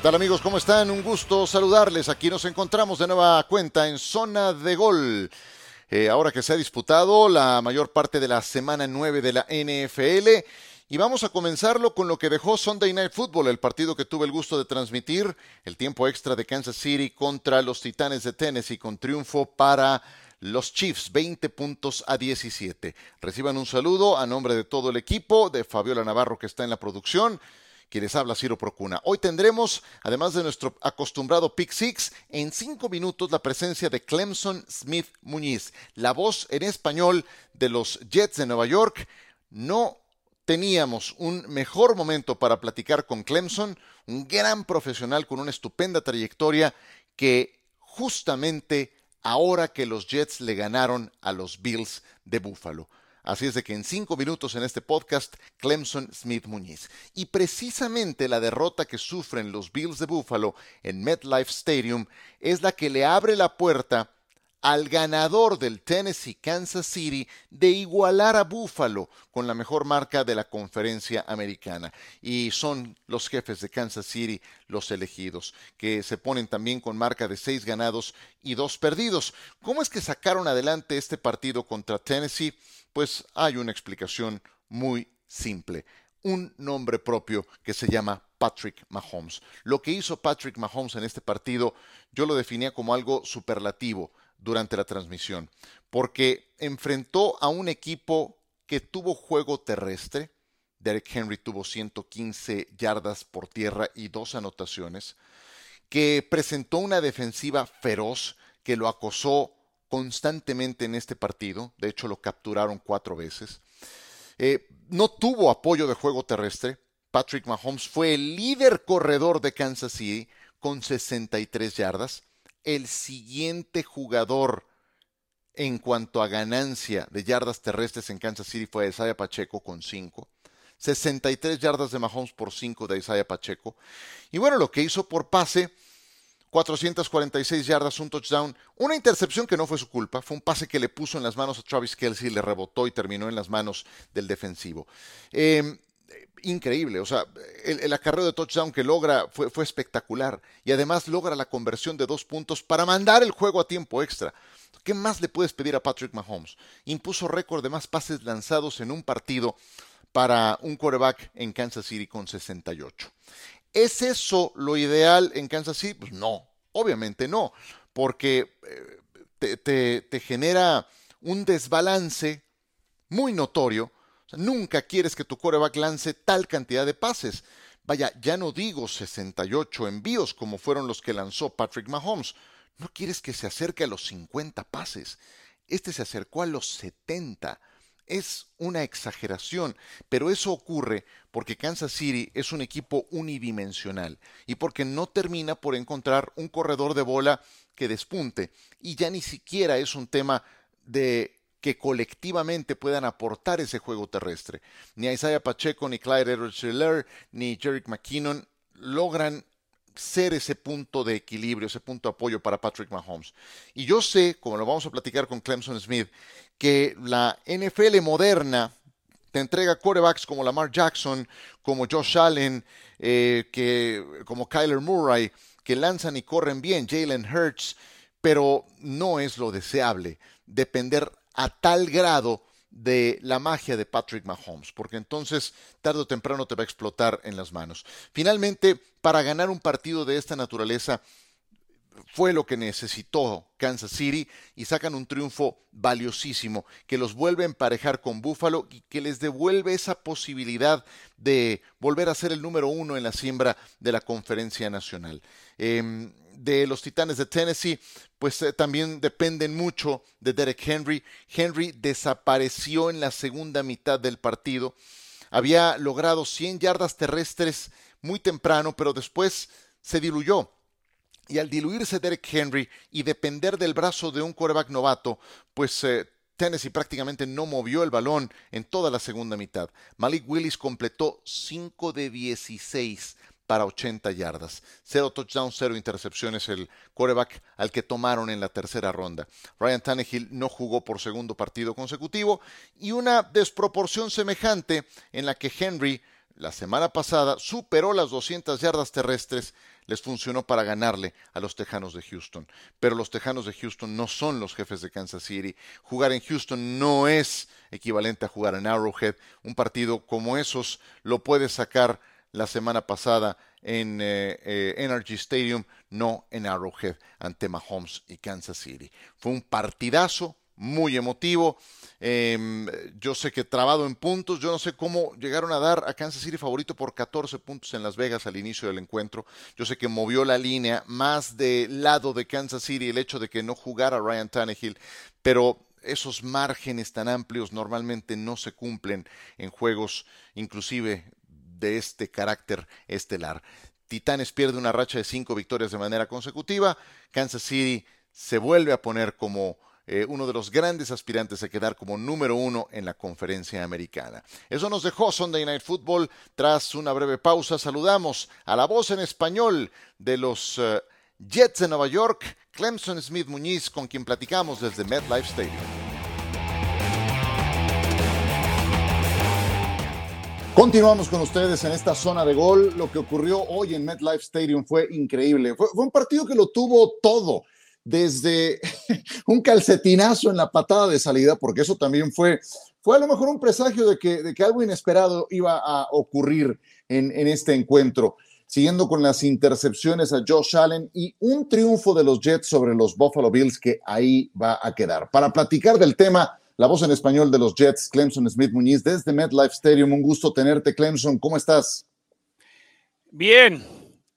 ¿Qué tal amigos? ¿Cómo están? Un gusto saludarles. Aquí nos encontramos de nueva cuenta en zona de gol. Eh, ahora que se ha disputado la mayor parte de la semana 9 de la NFL. Y vamos a comenzarlo con lo que dejó Sunday Night Football, el partido que tuve el gusto de transmitir, el tiempo extra de Kansas City contra los Titanes de Tennessee, con triunfo para los Chiefs, 20 puntos a 17. Reciban un saludo a nombre de todo el equipo, de Fabiola Navarro que está en la producción quienes habla Ciro Procuna. Hoy tendremos, además de nuestro acostumbrado Pick Six, en cinco minutos la presencia de Clemson Smith Muñiz, la voz en español de los Jets de Nueva York. No teníamos un mejor momento para platicar con Clemson, un gran profesional con una estupenda trayectoria que justamente ahora que los Jets le ganaron a los Bills de Buffalo. Así es de que en cinco minutos en este podcast, Clemson Smith Muñiz. Y precisamente la derrota que sufren los Bills de Buffalo en MetLife Stadium es la que le abre la puerta al ganador del Tennessee Kansas City de igualar a Buffalo con la mejor marca de la conferencia americana. Y son los jefes de Kansas City los elegidos, que se ponen también con marca de seis ganados y dos perdidos. ¿Cómo es que sacaron adelante este partido contra Tennessee? Pues hay una explicación muy simple. Un nombre propio que se llama Patrick Mahomes. Lo que hizo Patrick Mahomes en este partido yo lo definía como algo superlativo durante la transmisión, porque enfrentó a un equipo que tuvo juego terrestre. Derek Henry tuvo 115 yardas por tierra y dos anotaciones, que presentó una defensiva feroz que lo acosó constantemente en este partido, de hecho lo capturaron cuatro veces. Eh, no tuvo apoyo de juego terrestre. Patrick Mahomes fue el líder corredor de Kansas City con 63 yardas el siguiente jugador en cuanto a ganancia de yardas terrestres en Kansas City fue Isaiah Pacheco con 5. 63 yardas de Mahomes por 5 de Isaiah Pacheco. Y bueno, lo que hizo por pase, 446 yardas, un touchdown, una intercepción que no fue su culpa, fue un pase que le puso en las manos a Travis Kelsey, le rebotó y terminó en las manos del defensivo. Eh, increíble. O sea, el, acarreo de touchdown que logra fue, espectacular. Y además logra la conversión de dos puntos para mandar el juego a tiempo extra. ¿Qué más le puedes pedir a Patrick Mahomes? Impuso récord de más pases lanzados en un partido para un quarterback en Kansas City con 68. ¿Es eso lo ideal en Kansas City? Pues no, obviamente no, porque eh, te genera un desbalance muy notorio nunca quieres que tu coreback lance tal cantidad de pases. Vaya, ya no digo 68 envíos como fueron los que lanzó Patrick Mahomes. No quieres que se acerque a los 50 pases. Este se acercó a los 70. Es una exageración, pero eso ocurre porque Kansas City es un equipo unidimensional y porque no termina por encontrar un corredor de bola que despunte. Y ya ni siquiera es un tema de que colectivamente puedan aportar ese juego terrestre. Ni Isaiah Pacheco, ni Clyde edwards ni Jerick McKinnon logran ser ese punto de equilibrio, ese punto de apoyo para Patrick Mahomes. Y yo sé, como lo vamos a platicar con Clemson Smith, que la NFL moderna te entrega quarterbacks como Lamar Jackson, como Josh Allen, eh, que, como Kyler Murray, que lanzan y corren bien, Jalen Hurts, pero no es lo deseable depender a tal grado de la magia de Patrick Mahomes, porque entonces tarde o temprano te va a explotar en las manos. Finalmente, para ganar un partido de esta naturaleza, fue lo que necesitó Kansas City y sacan un triunfo valiosísimo que los vuelve a emparejar con Buffalo y que les devuelve esa posibilidad de volver a ser el número uno en la siembra de la conferencia nacional. Em, de los Titanes de Tennessee, pues eh, también dependen mucho de Derek Henry. Henry desapareció en la segunda mitad del partido. Había logrado 100 yardas terrestres muy temprano, pero después se diluyó y al diluirse Derek Henry y depender del brazo de un quarterback novato, pues eh, Tennessee prácticamente no movió el balón en toda la segunda mitad. Malik Willis completó 5 de 16 para 80 yardas. Cero touchdowns, cero intercepciones, el quarterback al que tomaron en la tercera ronda. Ryan Tannehill no jugó por segundo partido consecutivo y una desproporción semejante en la que Henry la semana pasada superó las 200 yardas terrestres, les funcionó para ganarle a los Tejanos de Houston. Pero los Tejanos de Houston no son los jefes de Kansas City. Jugar en Houston no es equivalente a jugar en Arrowhead. Un partido como esos lo puede sacar la semana pasada en eh, eh, Energy Stadium, no en Arrowhead ante Mahomes y Kansas City. Fue un partidazo muy emotivo. Em, yo sé que trabado en puntos, yo no sé cómo llegaron a dar a Kansas City favorito por 14 puntos en Las Vegas al inicio del encuentro. Yo sé que movió la línea más del lado de Kansas City el hecho de que no jugara Ryan Tannehill, pero esos márgenes tan amplios normalmente no se cumplen en juegos inclusive de este carácter estelar. Titanes pierde una racha de cinco victorias de manera consecutiva. Kansas City se vuelve a poner como eh, uno de los grandes aspirantes a quedar como número uno en la conferencia americana. Eso nos dejó Sunday Night Football. Tras una breve pausa, saludamos a la voz en español de los eh, Jets de Nueva York, Clemson Smith Muñiz, con quien platicamos desde MetLife Stadium. Continuamos con ustedes en esta zona de gol. Lo que ocurrió hoy en MetLife Stadium fue increíble. Fue, un partido que lo tuvo todo, desde un calcetinazo en la patada de salida, porque eso también fue, fue a lo mejor un presagio de que, de que algo inesperado iba a ocurrir en, en este encuentro. Siguiendo con las intercepciones a Josh Allen y un triunfo de los Jets sobre los Buffalo Bills que ahí va a quedar. Para platicar del tema, la voz en español de los Jets, Clemson Smith Muñiz, desde MetLife Stadium. Un gusto tenerte, Clemson. ¿Cómo estás? Bien,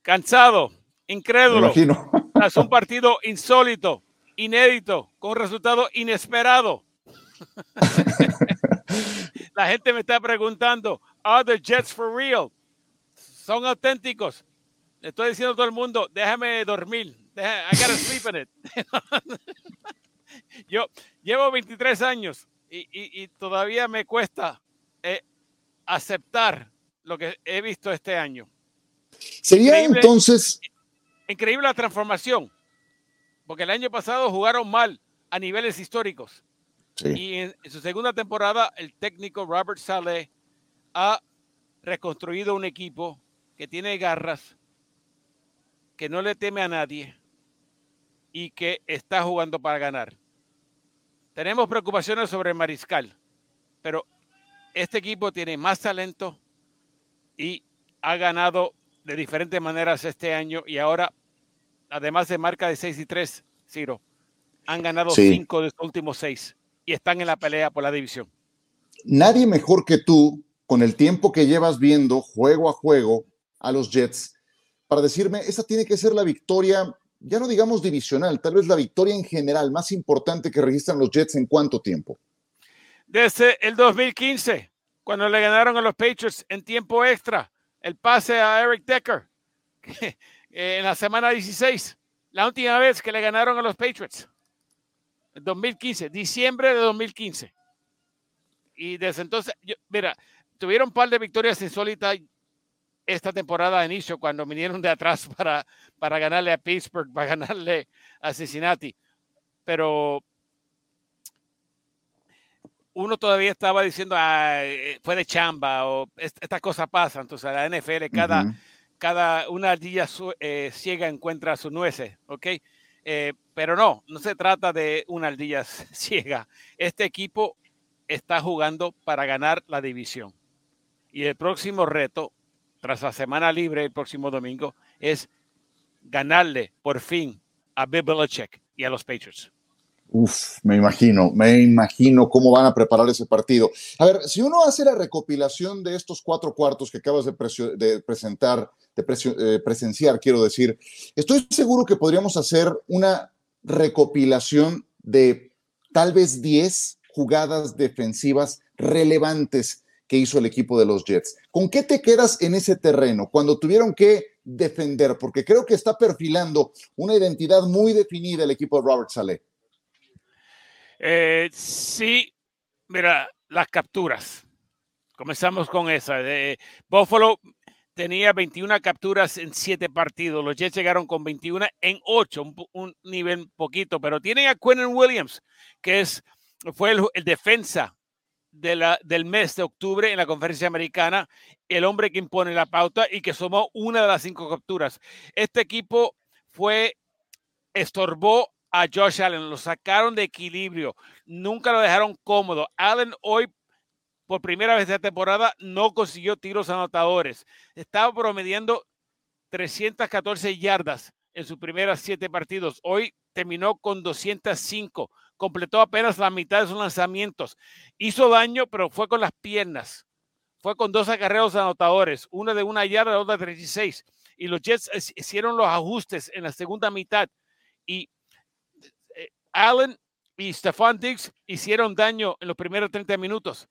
cansado, incrédulo. imagino. Es un partido insólito, inédito, con un resultado inesperado. La gente me está preguntando, ¿Are the Jets for real? ¿Son auténticos? Le estoy diciendo a todo el mundo, déjame dormir. I gotta sleep in it. Yo llevo 23 años y, todavía me cuesta eh, aceptar lo que he visto este año. Sería entonces... Increíble la transformación, porque el año pasado jugaron mal a niveles históricos. Y en, su segunda temporada, el técnico Robert Saleh ha reconstruido un equipo que tiene garras, que no le teme a nadie y que está jugando para ganar. Tenemos preocupaciones sobre Mariscal, pero este equipo tiene más talento y ha ganado de diferentes maneras este año y ahora, además de marca de 6 y 3, Ciro, han ganado 5 de los últimos 6 y están en la pelea por la división. Nadie mejor que tú, con el tiempo que llevas viendo juego a juego a los Jets, para decirme, esa tiene que ser la victoria ya no digamos divisional, tal vez la victoria en general más importante que registran los Jets en cuánto tiempo? Desde el 2015, cuando le ganaron a los Patriots en tiempo extra, el pase a Eric Decker en la semana 16, la última vez que le ganaron a los Patriots. En 2015, diciembre de 2015. Y desde entonces, mira, tuvieron un par de victorias insólitas esta temporada de inicio cuando vinieron de atrás para, para ganarle a Pittsburgh, para ganarle a Cincinnati. Pero uno todavía estaba diciendo, eh, fue de chamba o estas cosas pasan. Entonces, la NFL, cada, cada una ardilla eh, ciega encuentra sus nueces, ¿ok? Eh, pero no, no se trata de una ardilla ciega. Este equipo está jugando para ganar la división. Y el próximo reto tras la semana libre el próximo domingo es ganarle por fin a Bill Belichick y a los Patriots. Uf, me imagino, me imagino cómo van a preparar ese partido. A ver, si uno hace la recopilación de estos cuatro cuartos que acabas de, presentar, de eh, presenciar, quiero decir, estoy seguro que podríamos hacer una recopilación de tal vez 10 jugadas defensivas relevantes que hizo el equipo de los Jets. ¿Con qué te quedas en ese terreno cuando tuvieron que defender? Porque creo que está perfilando una identidad muy definida el equipo de Robert Saleh. Eh, sí, mira, las capturas. Comenzamos con esa. De Buffalo tenía 21 capturas en 7 partidos. Los Jets llegaron con 21 en 8, un, nivel poquito, pero tienen a Quentin Williams, que es, fue el defensa del mes de octubre en la conferencia americana, el hombre que impone la pauta y que sumó una de las cinco capturas. Este equipo fue, estorbó a Josh Allen, lo sacaron de equilibrio, nunca lo dejaron cómodo. Allen hoy, por primera vez esta temporada, no consiguió tiros anotadores. Estaba promediando 314 yardas en sus primeros siete partidos. Hoy terminó con 205 completó apenas la mitad de sus lanzamientos. Hizo daño, pero fue con las piernas. Fue con dos acarreos anotadores, una de una yarda, otra de 36. Y los Jets hicieron los ajustes en la segunda mitad. Y eh, Allen y Stephon Diggs hicieron daño en los primeros 30 minutos.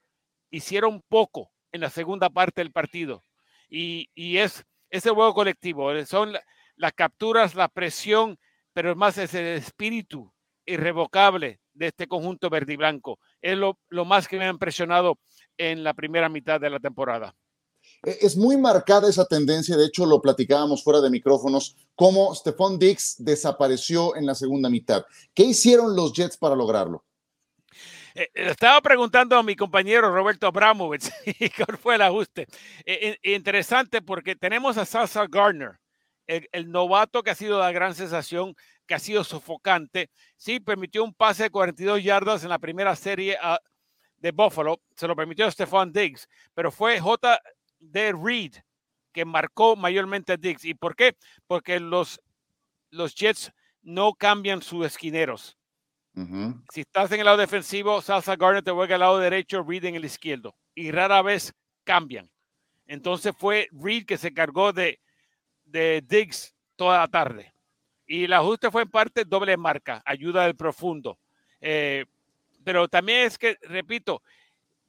Hicieron poco en la segunda parte del partido. Y, es ese juego colectivo. Son las capturas, la presión, pero es más ese espíritu irrevocable de este conjunto verde y blanco. Es lo, más que me ha impresionado en la primera mitad de la temporada. E, es muy marcada esa tendencia, de hecho lo platicábamos fuera de micrófonos, cómo Stephon Dix desapareció en la segunda mitad. ¿Qué hicieron los Jets para lograrlo? Eh, eh, estaba preguntando a mi compañero Roberto Abramovich cuál fue el ajuste. Eh, interesante porque tenemos a Salsa Gardner, el, novato que ha sido la gran sensación que ha sido sofocante. Sí, permitió un pase de 42 yardas en la primera serie ah, de Buffalo, se lo permitió Stephon Diggs, pero fue J.D. Reed que marcó mayormente a Diggs. ¿Y por qué? Porque los, los Jets no cambian sus esquineros. Si estás en el lado defensivo, Salsa Garner te juega al lado derecho, Reed en el izquierdo. Y rara vez cambian. Entonces fue Reed que se cargó de, de Diggs toda la tarde. Y el ajuste fue en parte doble marca, ayuda del profundo. Eh, pero también es que, repito,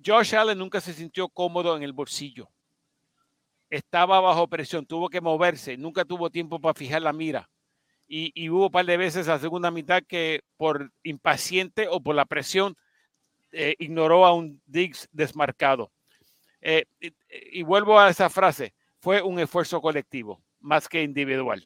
Josh Allen nunca se sintió cómodo en el bolsillo. Estaba bajo presión, tuvo que moverse, nunca tuvo tiempo para fijar la mira. Y, hubo un par de veces a segunda mitad que por impaciente o por la presión eh, ignoró a un Diggs desmarcado. Eh, y vuelvo a esa frase, fue un esfuerzo colectivo más que individual.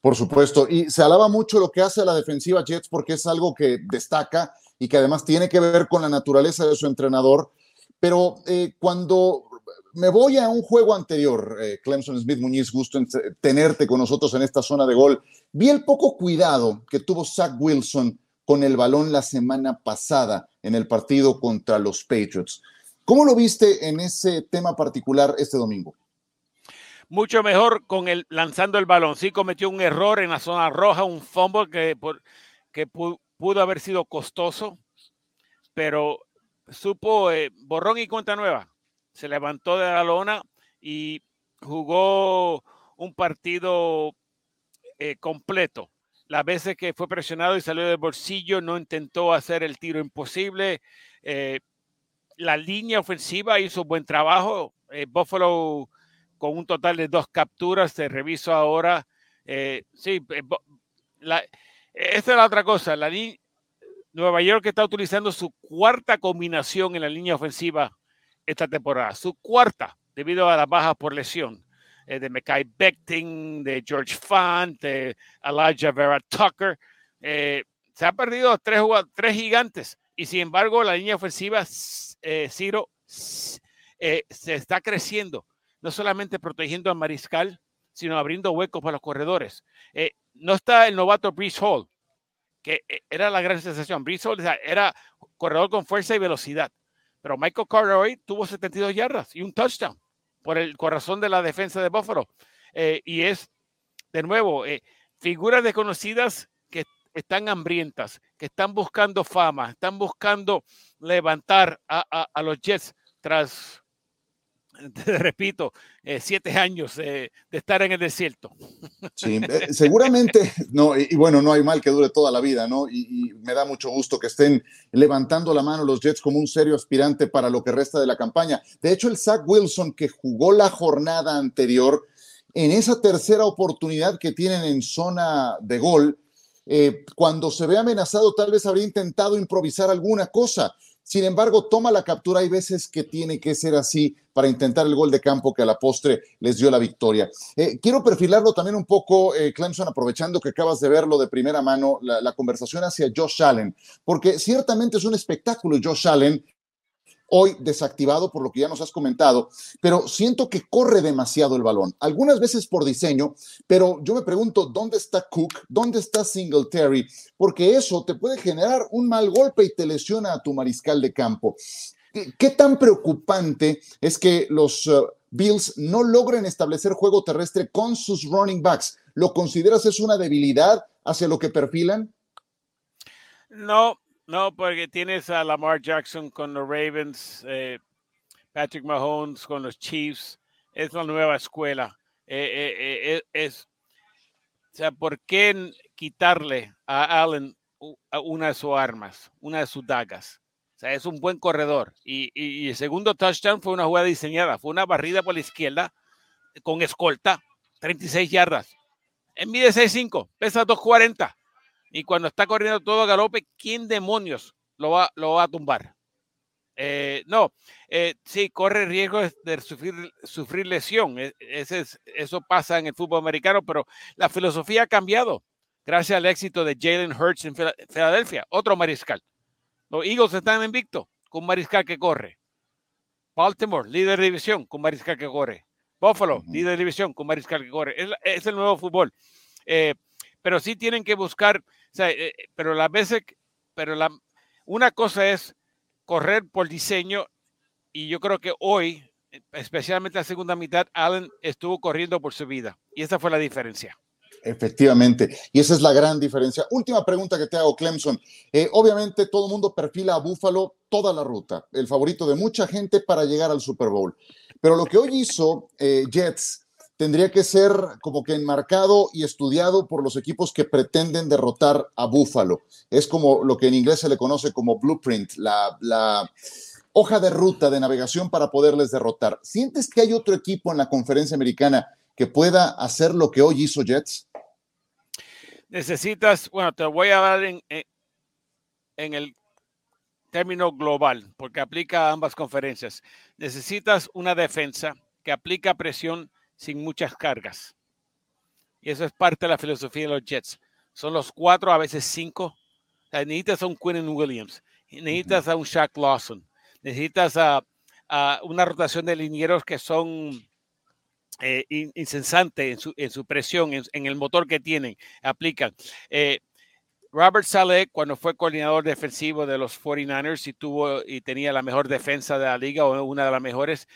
Por supuesto, y se alaba mucho lo que hace la defensiva Jets porque es algo que destaca y que además tiene que ver con la naturaleza de su entrenador. Pero eh, cuando me voy a un juego anterior, eh, Clemson Smith Muñiz, gusto en tenerte con nosotros en esta zona de gol, vi el poco cuidado que tuvo Zach Wilson con el balón la semana pasada en el partido contra los Patriots. ¿Cómo lo viste en ese tema particular este domingo? Mucho mejor con el lanzando el balón. Sí cometió un error en la zona roja, un fumble que, que pudo, haber sido costoso, pero supo eh, borrón y cuenta nueva. Se levantó de la lona y jugó un partido eh, completo. Las veces que fue presionado y salió del bolsillo, no intentó hacer el tiro imposible. Eh, la línea ofensiva hizo buen trabajo. Buffalo con un total de dos capturas. Te reviso ahora. Eh, sí, eh, esta es la otra cosa. La Nueva York está utilizando su cuarta combinación en la línea ofensiva esta temporada. Su cuarta, debido a las bajas por lesión. Eh, de Mekai Becting, de George Fant, de Elijah Vera Tucker. se han perdido tres, tres gigantes y sin embargo la línea ofensiva, Ciro, se está creciendo no solamente protegiendo al mariscal, sino abriendo huecos para los corredores. Eh, no está el novato Brees Hall, que eh, era la gran sensación. Brees Hall era corredor con fuerza y velocidad, pero Michael Carter hoy tuvo 72 yardas y un touchdown por el corazón de la defensa de Buffalo. Eh, y es, de nuevo, figuras desconocidas que están hambrientas, que están buscando fama, están buscando levantar a, a los Jets tras te repito, eh, siete años de estar en el desierto. Sí, eh, seguramente, no, y, bueno, no hay mal que dure toda la vida, ¿no? Y, me da mucho gusto que estén levantando la mano los Jets como un serio aspirante para lo que resta de la campaña. De hecho, el Zach Wilson que jugó la jornada anterior, en esa tercera oportunidad que tienen en zona de gol, eh, cuando se ve amenazado, tal vez habría intentado improvisar alguna cosa sin embargo, toma la captura. Hay veces que tiene que ser así para intentar el gol de campo que a la postre les dio la victoria. Eh, quiero perfilarlo también un poco, eh, Clemson, aprovechando que acabas de verlo de primera mano, la, conversación hacia Josh Allen, porque ciertamente es un espectáculo Josh Allen hoy desactivado por lo que ya nos has comentado, pero siento que corre demasiado el balón, algunas veces por diseño, pero yo me pregunto, ¿dónde está Cook? ¿Dónde está Singletary? Porque eso te puede generar un mal golpe y te lesiona a tu mariscal de campo. ¿Qué, tan preocupante es que los uh, Bills no logren establecer juego terrestre con sus running backs? ¿Lo consideras es una debilidad hacia lo que perfilan? No, no, porque tienes a Lamar Jackson con los Ravens, eh, Patrick Mahomes con los Chiefs. Es la nueva escuela. Eh, eh, es, o sea, ¿por qué quitarle a Allen una de sus armas, una de sus dagas? O sea, es un buen corredor. Y, el segundo touchdown fue una jugada diseñada. Fue una barrida por la izquierda con escolta, 36 yardas. En mide 6'5, pesa 240. Y cuando está corriendo todo a galope, ¿quién demonios lo va, lo va a tumbar? Eh, no, eh, sí, corre riesgo de sufrir, sufrir lesión. E, ese es, eso pasa en el fútbol americano, pero la filosofía ha cambiado gracias al éxito de Jalen Hurts en Filadelfia, otro mariscal. Los Eagles están invicto con un mariscal que corre. Baltimore, líder de división, con mariscal que corre. Buffalo, líder de división, con mariscal que corre. Es, el nuevo fútbol. Eh, pero sí tienen que buscar eh, eh, pero la veces, pero la, una cosa es correr por diseño y yo creo que hoy, especialmente la segunda mitad, Allen estuvo corriendo por su vida y esa fue la diferencia. Efectivamente, y esa es la gran diferencia. Última pregunta que te hago, Clemson. Eh, obviamente todo el mundo perfila a Buffalo toda la ruta, el favorito de mucha gente para llegar al Super Bowl. Pero lo que hoy hizo Jets tendría que ser como que enmarcado y estudiado por los equipos que pretenden derrotar a Buffalo. Es como lo que en inglés se le conoce como blueprint, la, hoja de ruta de navegación para poderles derrotar. ¿Sientes que hay otro equipo en la conferencia americana que pueda hacer lo que hoy hizo Jets? Necesitas, bueno, te voy a dar en, en el término global, porque aplica a ambas conferencias. Necesitas una defensa que aplica presión sin muchas cargas. Y eso es parte de la filosofía de los Jets. Son los cuatro, a veces cinco. necesitas a un Quinn Williams, necesitas a un Shaq Lawson, necesitas a, una rotación de linieros que son eh, insensantes en su, presión, en, el motor que tienen, aplican. Eh, Robert Saleh, cuando fue coordinador defensivo de los 49ers y tuvo y tenía la mejor defensa de la liga o una de las mejores,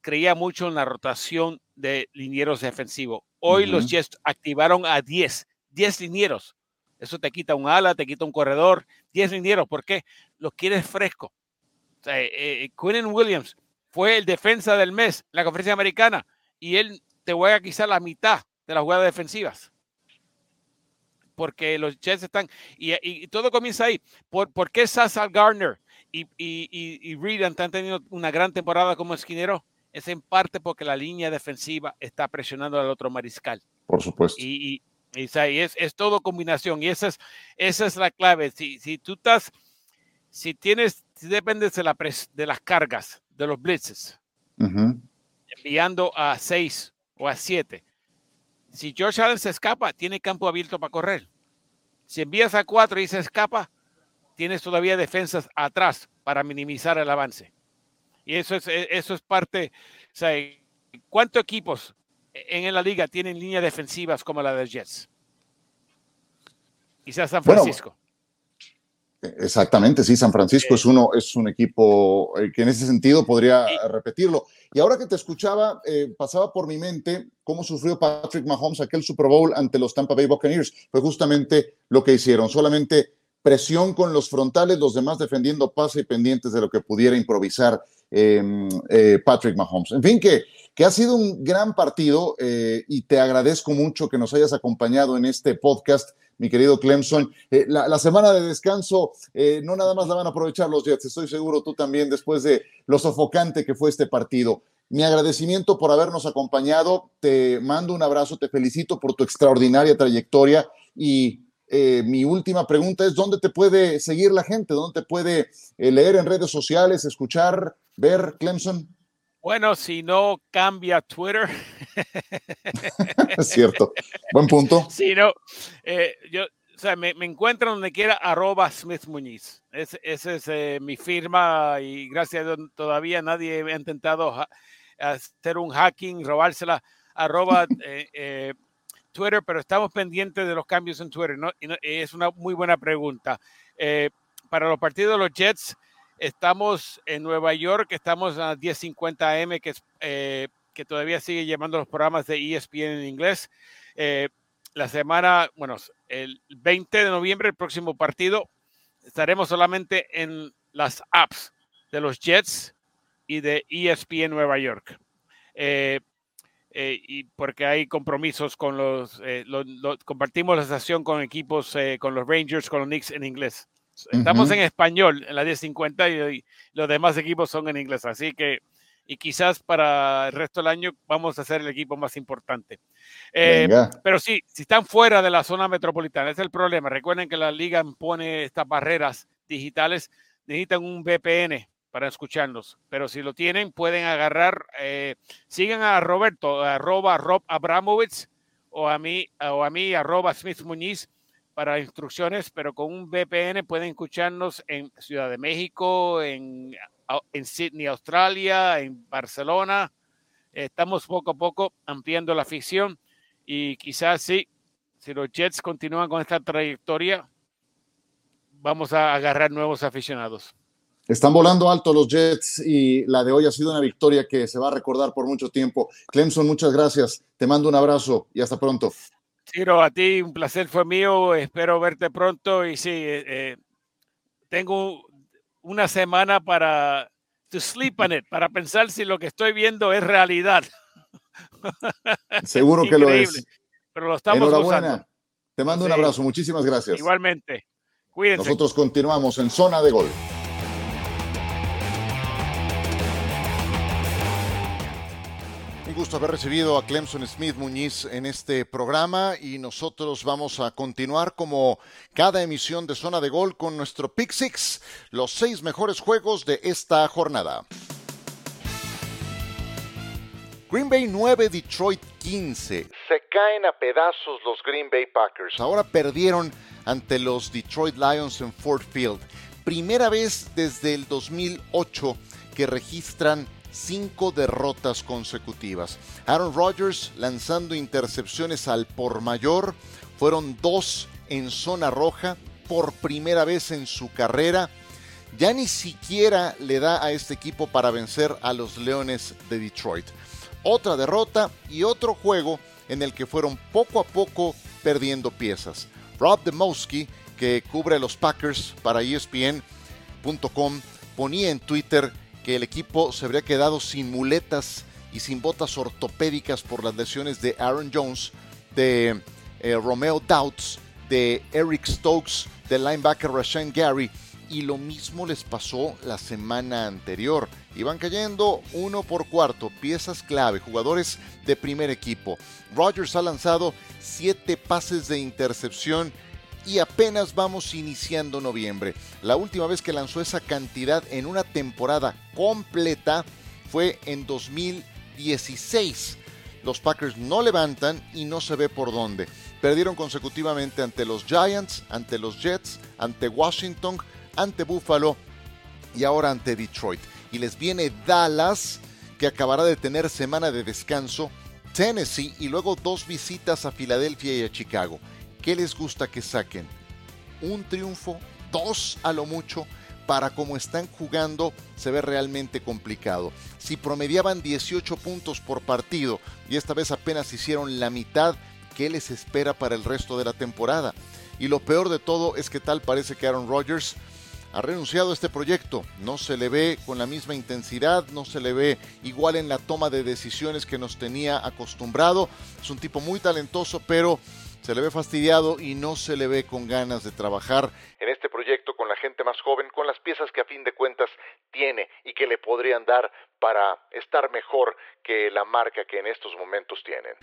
creía mucho en la rotación de linieros defensivos. Hoy los Jets activaron a 10, 10 linieros. Eso te quita un ala, te quita un corredor, 10 linieros. ¿Por qué? Los quieres fresco. O eh, eh, Williams fue el defensa del mes en la conferencia americana y él te juega quizá la mitad de las jugadas defensivas. Porque los Jets están, y, todo comienza ahí. ¿Por, ¿por qué Sasa Gardner y, y, y, Reed han tenido una gran temporada como esquinero? Es en parte porque la línea defensiva está presionando al otro mariscal. Por supuesto. Y, es, es, todo combinación y esa es, esa es la clave. Si, si tú estás, si tienes, si dependes de, la de las cargas, de los blitzes, enviando a seis o a siete, si George Allen se escapa, tiene campo abierto para correr. Si envías a cuatro y se escapa, tienes todavía defensas atrás para minimizar el avance. Y eso es, e, eso es parte, o sea, ¿cuántos equipos en la liga tienen líneas defensivas como la de Jets? Quizás San Francisco. exactamente, sí, San Francisco es uno, es un equipo eh, que en ese sentido podría repetirlo. Y ahora que te escuchaba, eh, pasaba por mi mente cómo sufrió Patrick Mahomes aquel Super Bowl ante los Tampa Bay Buccaneers. Fue justamente lo que hicieron, solamente presión con los frontales, los demás defendiendo pase y pendientes de lo que pudiera improvisar eh, Patrick Mahomes. En fin, que, que ha sido un gran partido eh, y te agradezco mucho que nos hayas acompañado en este podcast, mi querido Clemson. Eh, la, semana de descanso no nada más la van a aprovechar los Jets, estoy seguro tú también después de lo sofocante que fue este partido. Mi agradecimiento por habernos acompañado, te mando un abrazo, te felicito por tu extraordinaria trayectoria y eh, mi última pregunta es, ¿dónde te puede seguir la gente? ¿Dónde te puede eh, leer en redes sociales, escuchar, ver Clemson? Bueno, si no cambia Twitter. es cierto. Buen punto. Si no, eh, yo o sea, me, me encuentran donde quiera, arroba Smith Muñiz. Esa es eh, mi firma y gracias a Dios todavía nadie ha intentado hacer un hacking, robársela, arroba eh, Twitter, pero estamos pendientes de los cambios en Twitter. ¿no? Y es una muy buena pregunta. para los partidos de los Jets, estamos en Nueva York, estamos a 10.50 AM, que, es, que todavía sigue llevando los programas de ESPN en inglés la semana, bueno, el 20 de noviembre, el próximo partido, estaremos solamente en las apps de los Jets y de ESPN Nueva York. Eh, eh, y porque hay compromisos con los, eh, compartimos la estación con equipos, con los Rangers, con los Knicks en inglés. Estamos en español en la 1050 y, y, los demás equipos son en inglés, así que y quizás para el resto del año vamos a ser el equipo más importante. Eh, pero sí, si están fuera de la zona metropolitana, ese es el problema. Recuerden que la liga impone estas barreras digitales, necesitan un VPN para escucharnos, pero si lo tienen pueden agarrar, eh, sigan a Roberto, arroba Rob Abramovich o a mí, o a mí, arroba Smith Muñiz para instrucciones, pero con un VPN pueden escucharnos en Ciudad de México, en Sydney, Australia, en Barcelona. Estamos poco a poco ampliando la ficción y quizás sí, si los Jets continúan con esta trayectoria, vamos a agarrar nuevos aficionados. Están volando alto los Jets y la de hoy ha sido una victoria que se va a recordar por mucho tiempo. Clemson, muchas gracias. Te mando un abrazo y hasta pronto. Ciro, a ti un placer fue mío. Espero verte pronto y sí, eh, eh, tengo una semana para to sleep on it, para pensar si lo que estoy viendo es realidad. Seguro que lo es. Pero lo estamos Enhorabuena. Te mando un abrazo. Muchísimas gracias. Igualmente. Cuídense. Nosotros continuamos en zona de gol. Gusto haber recibido a Clemson Smith Muñiz en este programa y nosotros vamos a continuar como cada emisión de Zona de Gol con nuestro Pick Six, los seis mejores juegos de esta jornada. Green Bay 9, Detroit 15. Se caen a pedazos los Green Bay Packers. Ahora perdieron ante los Detroit Lions en Ford Field. Primera vez desde el 2008 que registran cinco derrotas consecutivas. Aaron Rodgers lanzando intercepciones al por mayor, fueron dos en zona roja por primera vez en su carrera. Ya ni siquiera le da a este equipo para vencer a los Leones de Detroit. Otra derrota y otro juego en el que fueron poco a poco perdiendo piezas. Rob Demowski, que cubre los Packers para ESPN.com, ponía en Twitter que el equipo se habría quedado sin muletas y sin botas ortopédicas por las lesiones de Aaron Jones, de eh, Romeo Doubts, de Eric Stokes, del linebacker Rashan Gary. Y lo mismo les pasó la semana anterior. Iban cayendo uno por cuarto, piezas clave, jugadores de primer equipo. Rodgers ha lanzado siete pases de intercepción y apenas vamos iniciando noviembre. La última vez que lanzó esa cantidad en una temporada completa fue en 2016. Los Packers no levantan y no se ve por dónde. Perdieron consecutivamente ante los Giants, ante los Jets, ante Washington, ante Buffalo y ahora ante Detroit. Y les viene Dallas, que acabará de tener semana de descanso, Tennessee y luego dos visitas a Filadelfia y a Chicago. ¿Qué les gusta que saquen? Un triunfo, dos a lo mucho, para como están jugando se ve realmente complicado. Si promediaban 18 puntos por partido y esta vez apenas hicieron la mitad, ¿qué les espera para el resto de la temporada? Y lo peor de todo es que tal parece que Aaron Rodgers ha renunciado a este proyecto. No se le ve con la misma intensidad, no se le ve igual en la toma de decisiones que nos tenía acostumbrado. Es un tipo muy talentoso, pero se le ve fastidiado y no se le ve con ganas de trabajar en este proyecto con la gente más joven, con las piezas que a fin de cuentas tiene y que le podrían dar para estar mejor que la marca que en estos momentos tienen.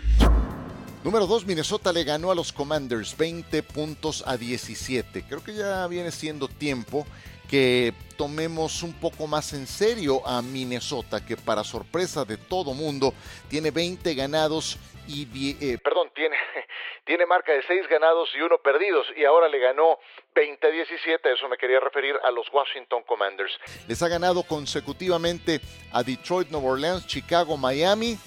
Número 2, Minnesota le ganó a los Commanders 20 puntos a 17. Creo que ya viene siendo tiempo que tomemos un poco más en serio a Minnesota, que para sorpresa de todo mundo tiene 20 ganados y... Eh, perdón, tiene, marca de 6 ganados y 1 perdidos y ahora le ganó 20 a 17, eso me quería referir a los Washington Commanders. Les ha ganado consecutivamente a Detroit, Nueva Orleans, Chicago, Miami,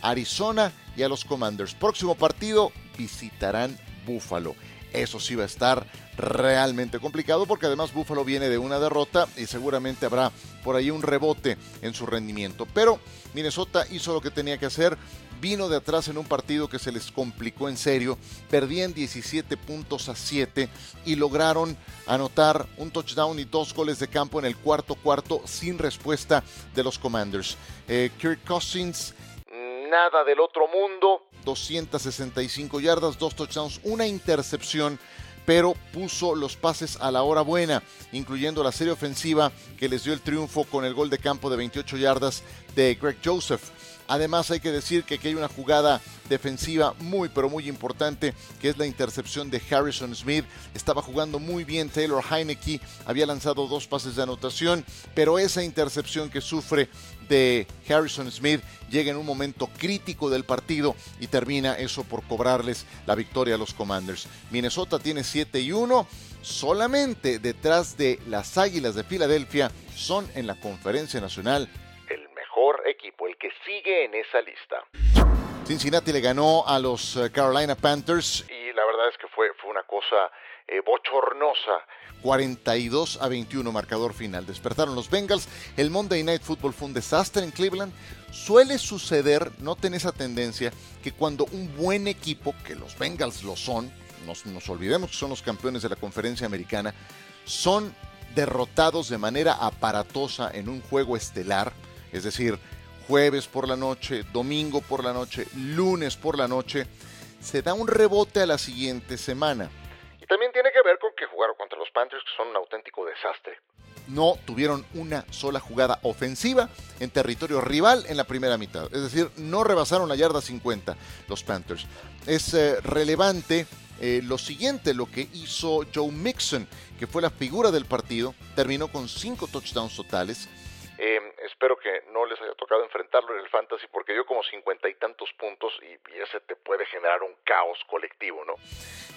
Arizona y a los Commanders. Próximo partido visitarán Buffalo. Eso sí va a estar realmente complicado porque además Buffalo viene de una derrota y seguramente habrá por ahí un rebote en su rendimiento. Pero Minnesota hizo lo que tenía que hacer, vino de atrás en un partido que se les complicó en serio, perdían 17 puntos a 7 y lograron anotar un touchdown y dos goles de campo en el cuarto cuarto sin respuesta de los Commanders. Eh, Kirk Cousins, nada del otro mundo, 265 yardas, dos touchdowns, una intercepción pero puso los pases a la hora buena, incluyendo la serie ofensiva que les dio el triunfo con el gol de campo de 28 yardas de Greg Joseph. Además hay que decir que aquí hay una jugada defensiva muy pero muy importante que es la intercepción de Harrison Smith. Estaba jugando muy bien Taylor Heineke, había lanzado dos pases de anotación, pero esa intercepción que sufre de Harrison Smith llega en un momento crítico del partido y termina eso por cobrarles la victoria a los Commanders. Minnesota tiene 7 y 1, solamente detrás de las Águilas de Filadelfia son en la conferencia nacional que sigue en esa lista. Cincinnati le ganó a los eh, Carolina Panthers y la verdad es que fue, fue una cosa eh, bochornosa. 42 a 21 marcador final. Despertaron los Bengals. El Monday Night Football fue un desastre en Cleveland. Suele suceder, noten esa tendencia, que cuando un buen equipo, que los Bengals lo son, nos, nos olvidemos que son los campeones de la conferencia americana, son derrotados de manera aparatosa en un juego estelar, es decir, jueves por la noche, domingo por la noche, lunes por la noche, se da un rebote a la siguiente semana. Y también tiene que ver con que jugaron contra los Panthers, que son un auténtico desastre. No tuvieron una sola jugada ofensiva en territorio rival en la primera mitad. Es decir, no rebasaron la yarda 50 los Panthers. Es eh, relevante eh, lo siguiente, lo que hizo Joe Mixon, que fue la figura del partido, terminó con cinco touchdowns totales, espero que no les haya tocado enfrentarlo en el fantasy porque dio como cincuenta y tantos puntos y, ese te puede generar un caos colectivo, ¿no?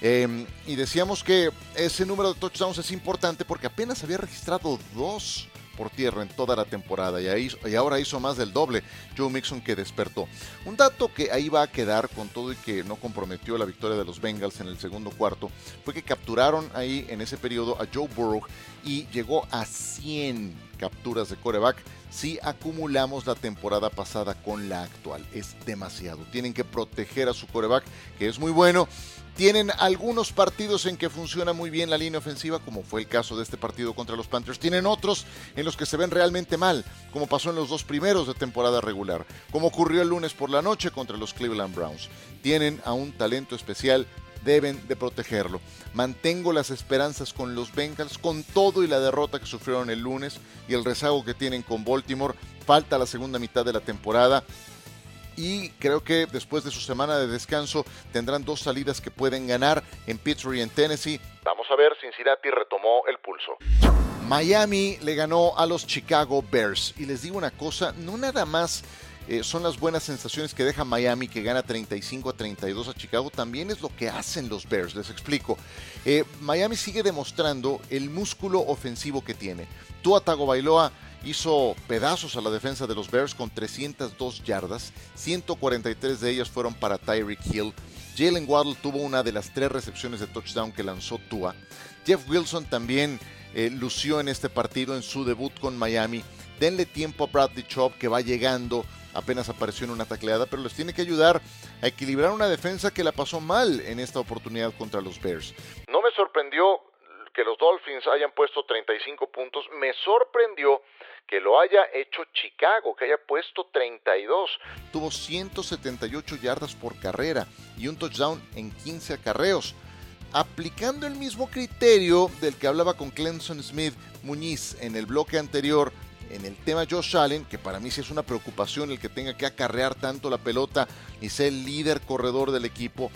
Em, y decíamos que ese número de touchdowns es importante porque apenas había registrado dos por tierra en toda la temporada y, ahí, y ahora hizo más del doble Joe Mixon que despertó. Un dato que ahí va a quedar con todo y que no comprometió la victoria de los Bengals en el segundo cuarto fue que capturaron ahí en ese periodo a Joe Burrow y llegó a 100 capturas de coreback si acumulamos la temporada pasada con la actual. Es demasiado. Tienen que proteger a su coreback, que es muy bueno. Tienen algunos partidos en que funciona muy bien la línea ofensiva, como fue el caso de este partido contra los Panthers. Tienen otros en los que se ven realmente mal, como pasó en los dos primeros de temporada regular, como ocurrió el lunes por la noche contra los Cleveland Browns. Tienen a un talento especial deben de protegerlo. Mantengo las esperanzas con los Bengals, con todo y la derrota que sufrieron el lunes y el rezago que tienen con Baltimore. Falta la segunda mitad de la temporada. Y creo que después de su semana de descanso tendrán dos salidas que pueden ganar en Pittsburgh y en Tennessee. Vamos a ver, Cincinnati retomó el pulso. Miami le ganó a los Chicago Bears. Y les digo una cosa, no nada más eh, son las buenas sensaciones que deja Miami, que gana 35 a 32 a Chicago, también es lo que hacen los Bears, les explico. Eh, Miami sigue demostrando el músculo ofensivo que tiene. Tua Bailoa hizo pedazos a la defensa de los Bears con 302 yardas, 143 de ellas fueron para Tyreek Hill. Jalen Waddle tuvo una de las tres recepciones de touchdown que lanzó Tua. Jeff Wilson también eh, lució en este partido en su debut con Miami. Denle tiempo a Bradley Chubb que va llegando, apenas apareció en una tacleada, pero les tiene que ayudar a equilibrar una defensa que la pasó mal en esta oportunidad contra los Bears. No me sorprendió que los Dolphins hayan puesto 35 puntos, me sorprendió que lo haya hecho Chicago, que haya puesto 32. Tuvo 178 yardas por carrera y un touchdown en 15 acarreos. Aplicando el mismo criterio del que hablaba con Clemson Smith Muñiz en el bloque anterior, en el tema Josh Allen, que para mí sí es una preocupación el que tenga que acarrear tanto la pelota y ser el líder corredor del equipo.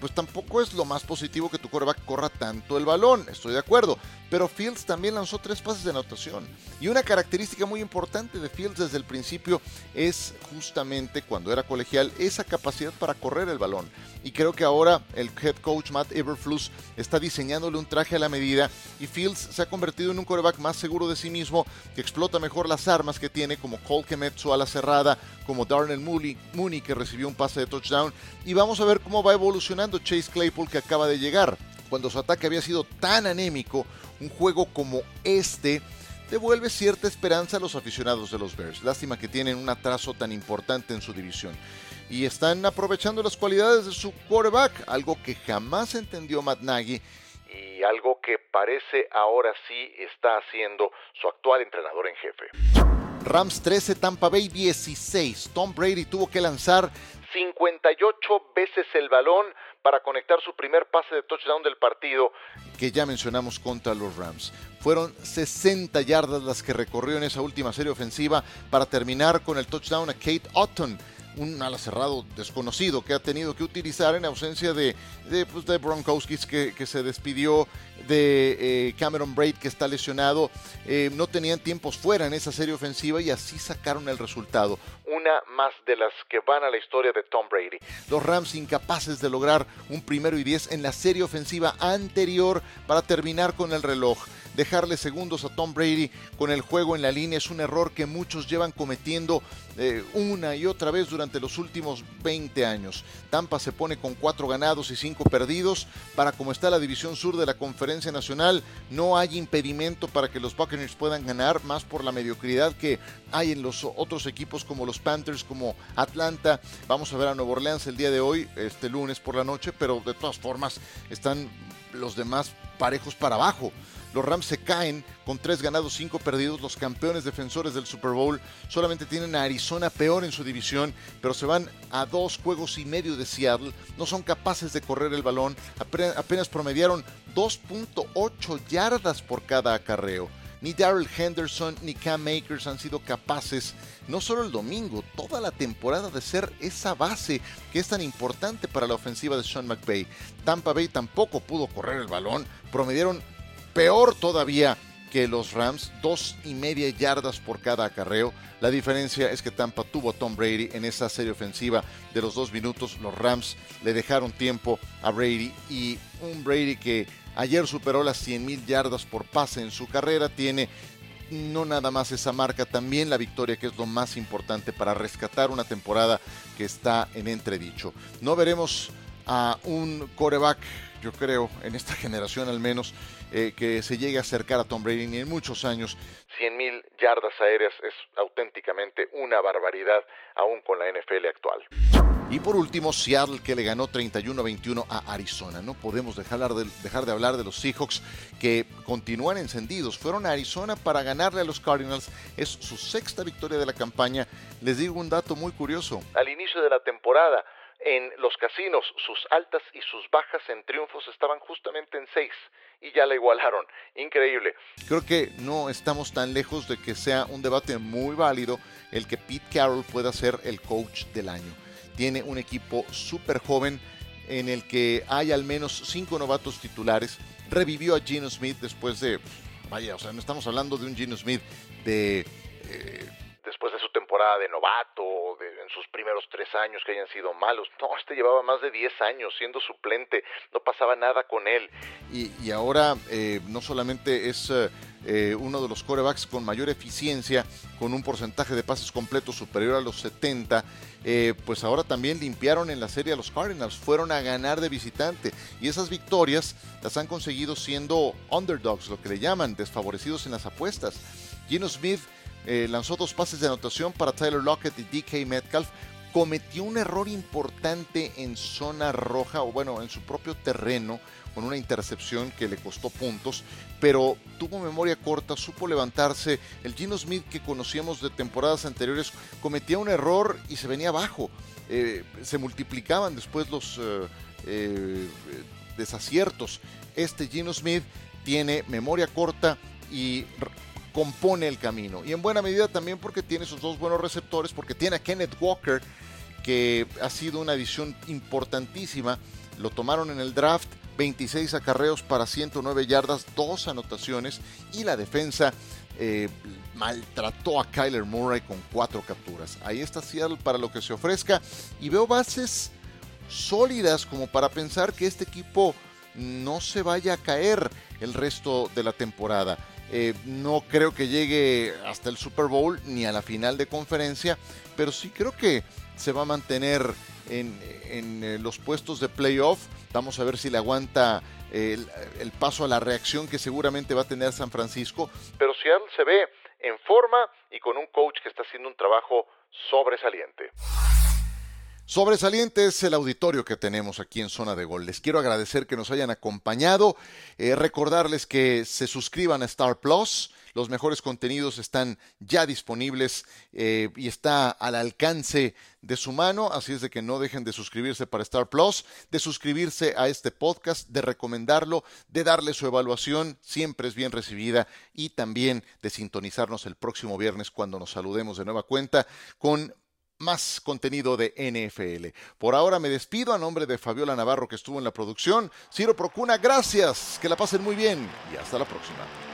Pues tampoco es lo más positivo que tu coreback corra tanto el balón, estoy de acuerdo. Pero Fields también lanzó tres pases de anotación. Y una característica muy importante de Fields desde el principio es justamente cuando era colegial esa capacidad para correr el balón. Y creo que ahora el head coach Matt Eberflus está diseñándole un traje a la medida y Fields se ha convertido en un coreback más seguro de sí mismo, que explota mejor las armas que tiene, como Cole Kemet, su ala cerrada, como Darnell Mooney, que recibió un pase de touchdown. Y vamos a ver cómo va evolucionando Chase Claypool, que acaba de llegar. Cuando su ataque había sido tan anémico, un juego como este devuelve cierta esperanza a los aficionados de los Bears. Lástima que tienen un atraso tan importante en su división. Y están aprovechando las cualidades de su quarterback, algo que jamás entendió Matt Nagy y algo que parece ahora sí está haciendo su actual entrenador en jefe. Rams 13, Tampa Bay 16. Tom Brady tuvo que lanzar 58 veces el balón para conectar su primer pase de touchdown del partido que ya mencionamos contra los Rams. Fueron 60 yardas las que recorrió en esa última serie ofensiva para terminar con el touchdown a Kate Otton un ala cerrado desconocido que ha tenido que utilizar en ausencia de, de, pues, de Bronkowskis que, que, se despidió, de eh, Cameron Braid que está lesionado. Eh, no tenían tiempos fuera en esa serie ofensiva y así sacaron el resultado. Una más de las que van a la historia de Tom Brady. Los Rams incapaces de lograr un primero y diez en la serie ofensiva anterior para terminar con el reloj dejarle segundos a Tom Brady con el juego en la línea es un error que muchos llevan cometiendo eh, una y otra vez durante los últimos 20 años. Tampa se pone con cuatro ganados y cinco perdidos. Para como está la división sur de la Conferencia Nacional, no hay impedimento para que los Buccaneers puedan ganar, más por la mediocridad que hay en los otros equipos como los Panthers, como Atlanta. Vamos a ver a Nueva Orleans el día de hoy, este lunes por la noche, pero de todas formas están los demás parejos para abajo. Los Rams se caen con tres ganados, cinco perdidos. Los campeones defensores del Super Bowl solamente tienen a Arizona peor en su división, pero se van a dos juegos y medio de Seattle. No son capaces de correr el balón. Apenas promediaron 2.8 yardas por cada acarreo. Ni Daryl Henderson ni Cam Makers han sido capaces, no solo el domingo, toda la temporada, de ser esa base que es tan importante para la ofensiva de Sean McVay. Tampa Bay tampoco pudo correr el balón, promedieron peor todavía que los Rams, dos y media yardas por cada acarreo. La diferencia es que Tampa tuvo a Tom Brady en esa serie ofensiva de los dos minutos. Los Rams le dejaron tiempo a Brady y un Brady que ayer superó las 100 mil yardas por pase en su carrera. Tiene no nada más esa marca, también la victoria que es lo más importante para rescatar una temporada que está en entredicho. No veremos a un coreback, yo creo, en esta generación al menos, eh, que se llegue a acercar a Tom Brady ni en muchos años. 100.000 yardas aéreas es auténticamente una barbaridad, aún con la NFL actual. Y por último, Seattle que le ganó 31-21 a Arizona. No podemos dejar de, dejar de hablar de los Seahawks que continúan encendidos. Fueron a Arizona para ganarle a los Cardinals. Es su sexta victoria de la campaña. Les digo un dato muy curioso. Al inicio de la temporada, en los casinos, sus altas y sus bajas en triunfos estaban justamente en seis y ya la igualaron. Increíble. Creo que no estamos tan lejos de que sea un debate muy válido el que Pete Carroll pueda ser el coach del año. Tiene un equipo súper joven en el que hay al menos cinco novatos titulares. Revivió a Geno Smith después de, vaya, o sea, no estamos hablando de un Geno Smith de... Eh, de novato, en sus primeros tres años que hayan sido malos. No, este llevaba más de 10 años siendo suplente, no pasaba nada con él. Y, ahora eh, no solamente es eh, eh, uno de los corebacks con mayor eficiencia, con un porcentaje de pases completos superior a los 70, pues ahora también limpiaron en la serie a los Cardinals, fueron a ganar de visitante y esas victorias las han conseguido siendo underdogs, lo que le llaman, desfavorecidos en las apuestas. Gino Smith eh, lanzó dos pases de anotación para Tyler Lockett y DK Metcalf. Cometió un error importante en zona roja, o bueno, en su propio terreno, con una intercepción que le costó puntos, pero tuvo memoria corta, supo levantarse. El Gino Smith que conocíamos de temporadas anteriores cometía un error y se venía abajo. Eh, se multiplicaban después los eh, desaciertos. Este Gino Smith tiene memoria corta y compone el camino. Y en buena medida también porque tiene sus dos buenos receptores, porque tiene a Kenneth Walker, que ha sido una adición importantísima lo tomaron en el draft, 26 acarreos para 109 yardas, dos anotaciones y la defensa eh, maltrató a Kyler Murray con cuatro capturas. Ahí está Seattle para lo que se ofrezca y veo bases sólidas como para pensar que este equipo no se vaya a caer el resto de la temporada. Eh, no creo que llegue hasta el Super Bowl ni a la final de conferencia, pero sí creo que se va a mantener en, eh, los puestos de playoff. Vamos a ver si le aguanta el, paso a la reacción que seguramente va a tener San Francisco. Pero Seattle se ve en forma y con un coach que está haciendo un trabajo sobresaliente. Sobresaliente es el auditorio que tenemos aquí en Zona de Gol. Les quiero agradecer que nos hayan acompañado, eh, recordarles que se suscriban a Star Plus. Los mejores contenidos están ya disponibles eh, y está al alcance de su mano, así es de que no dejen de suscribirse para Star Plus, de suscribirse a este podcast, de recomendarlo, de darle su evaluación, siempre es bien recibida y también de sintonizarnos el próximo viernes cuando nos saludemos de nueva cuenta con más contenido de NFL. Por ahora me despido a nombre de Fabiola Navarro que estuvo en la producción. Ciro Procuna, gracias, que la pasen muy bien y hasta la próxima.